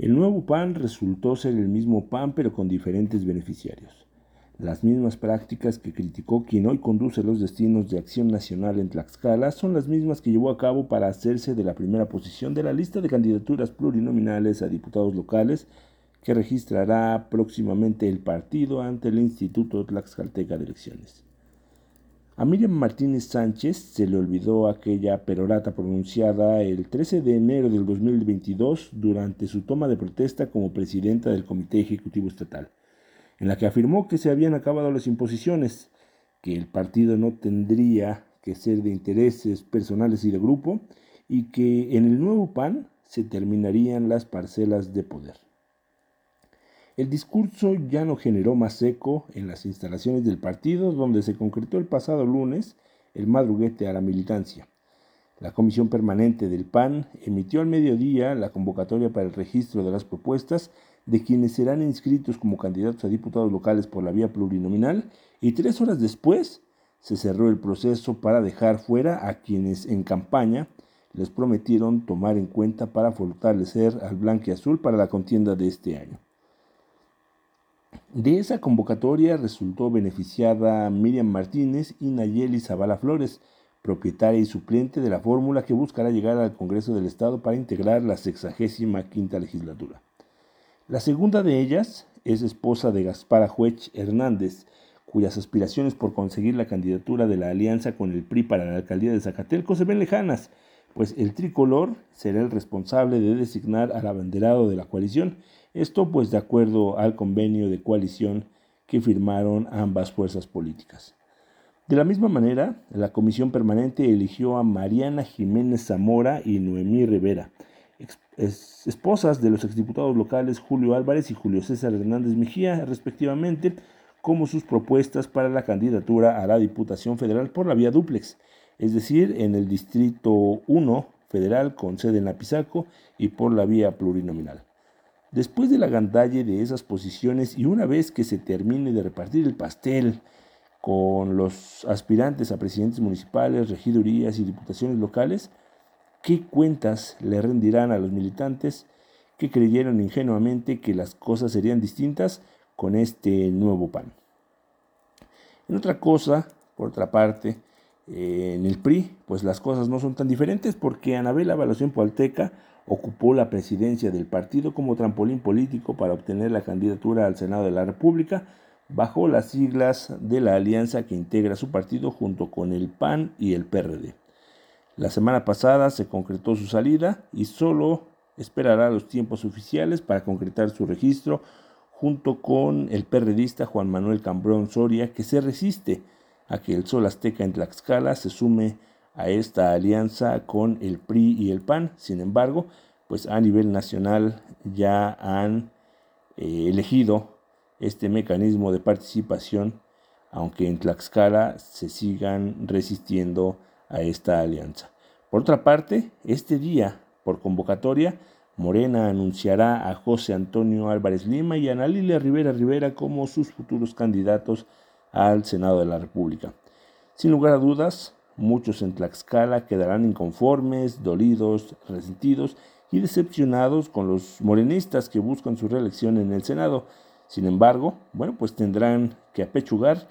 El nuevo PAN resultó ser el mismo PAN pero con diferentes beneficiarios. Las mismas prácticas que criticó quien hoy conduce los destinos de Acción Nacional en Tlaxcala son las mismas que llevó a cabo para hacerse de la primera posición de la lista de candidaturas plurinominales a diputados locales que registrará próximamente el partido ante el Instituto Tlaxcalteca de Elecciones. A Miriam Martínez Sánchez se le olvidó aquella perorata pronunciada el 13 de enero del 2022 durante su toma de protesta como presidenta del Comité Ejecutivo Estatal en la que afirmó que se habían acabado las imposiciones, que el partido no tendría que ser de intereses personales y de grupo, y que en el nuevo PAN se terminarían las parcelas de poder. El discurso ya no generó más eco en las instalaciones del partido, donde se concretó el pasado lunes el madruguete a la militancia. La Comisión Permanente del PAN emitió al mediodía la convocatoria para el registro de las propuestas de quienes serán inscritos como candidatos a diputados locales por la vía plurinominal y tres horas después se cerró el proceso para dejar fuera a quienes en campaña les prometieron tomar en cuenta para fortalecer al blanque azul para la contienda de este año. De esa convocatoria resultó beneficiada Miriam Martínez y Nayeli Zavala Flores, propietaria y suplente de la fórmula que buscará llegar al Congreso del Estado para integrar la sexagésima quinta legislatura. La segunda de ellas es esposa de Gaspar Ajuech Hernández, cuyas aspiraciones por conseguir la candidatura de la alianza con el PRI para la alcaldía de Zacatelco se ven lejanas, pues el tricolor será el responsable de designar al abanderado de la coalición, esto pues de acuerdo al convenio de coalición que firmaron ambas fuerzas políticas. De la misma manera, la comisión permanente eligió a Mariana Jiménez Zamora y Noemí Rivera, esposas de los exdiputados locales Julio Álvarez y Julio César Hernández Mejía, respectivamente, como sus propuestas para la candidatura a la Diputación Federal por la vía duplex, es decir, en el Distrito 1 federal con sede en Apizaco y por la vía plurinominal. Después de la gandalle de esas posiciones y una vez que se termine de repartir el pastel con los aspirantes a presidentes municipales, regidurías y diputaciones locales, ¿Qué cuentas le rendirán a los militantes que creyeron ingenuamente que las cosas serían distintas con este nuevo PAN? En otra cosa, por otra parte, en el PRI, pues las cosas no son tan diferentes porque Anabela Evaluación Pualteca ocupó la presidencia del partido como trampolín político para obtener la candidatura al Senado de la República bajo las siglas de la alianza que integra su partido junto con el PAN y el PRD. La semana pasada se concretó su salida y solo esperará los tiempos oficiales para concretar su registro junto con el perredista Juan Manuel Cambrón Soria, que se resiste a que el Sol Azteca en Tlaxcala se sume a esta alianza con el PRI y el PAN. Sin embargo, pues a nivel nacional ya han eh, elegido este mecanismo de participación, aunque en Tlaxcala se sigan resistiendo a esta alianza. Por otra parte, este día, por convocatoria, Morena anunciará a José Antonio Álvarez Lima y a Ana Lilia Rivera Rivera como sus futuros candidatos al Senado de la República. Sin lugar a dudas, muchos en Tlaxcala quedarán inconformes, dolidos, resentidos y decepcionados con los morenistas que buscan su reelección en el Senado. Sin embargo, bueno, pues tendrán que apechugar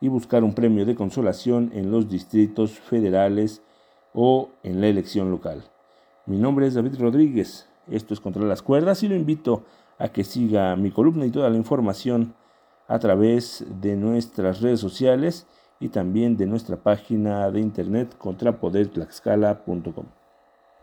y buscar un premio de consolación en los distritos federales o en la elección local. Mi nombre es David Rodríguez, esto es Contra las Cuerdas y lo invito a que siga mi columna y toda la información a través de nuestras redes sociales y también de nuestra página de internet contrapodertlaxcala.com.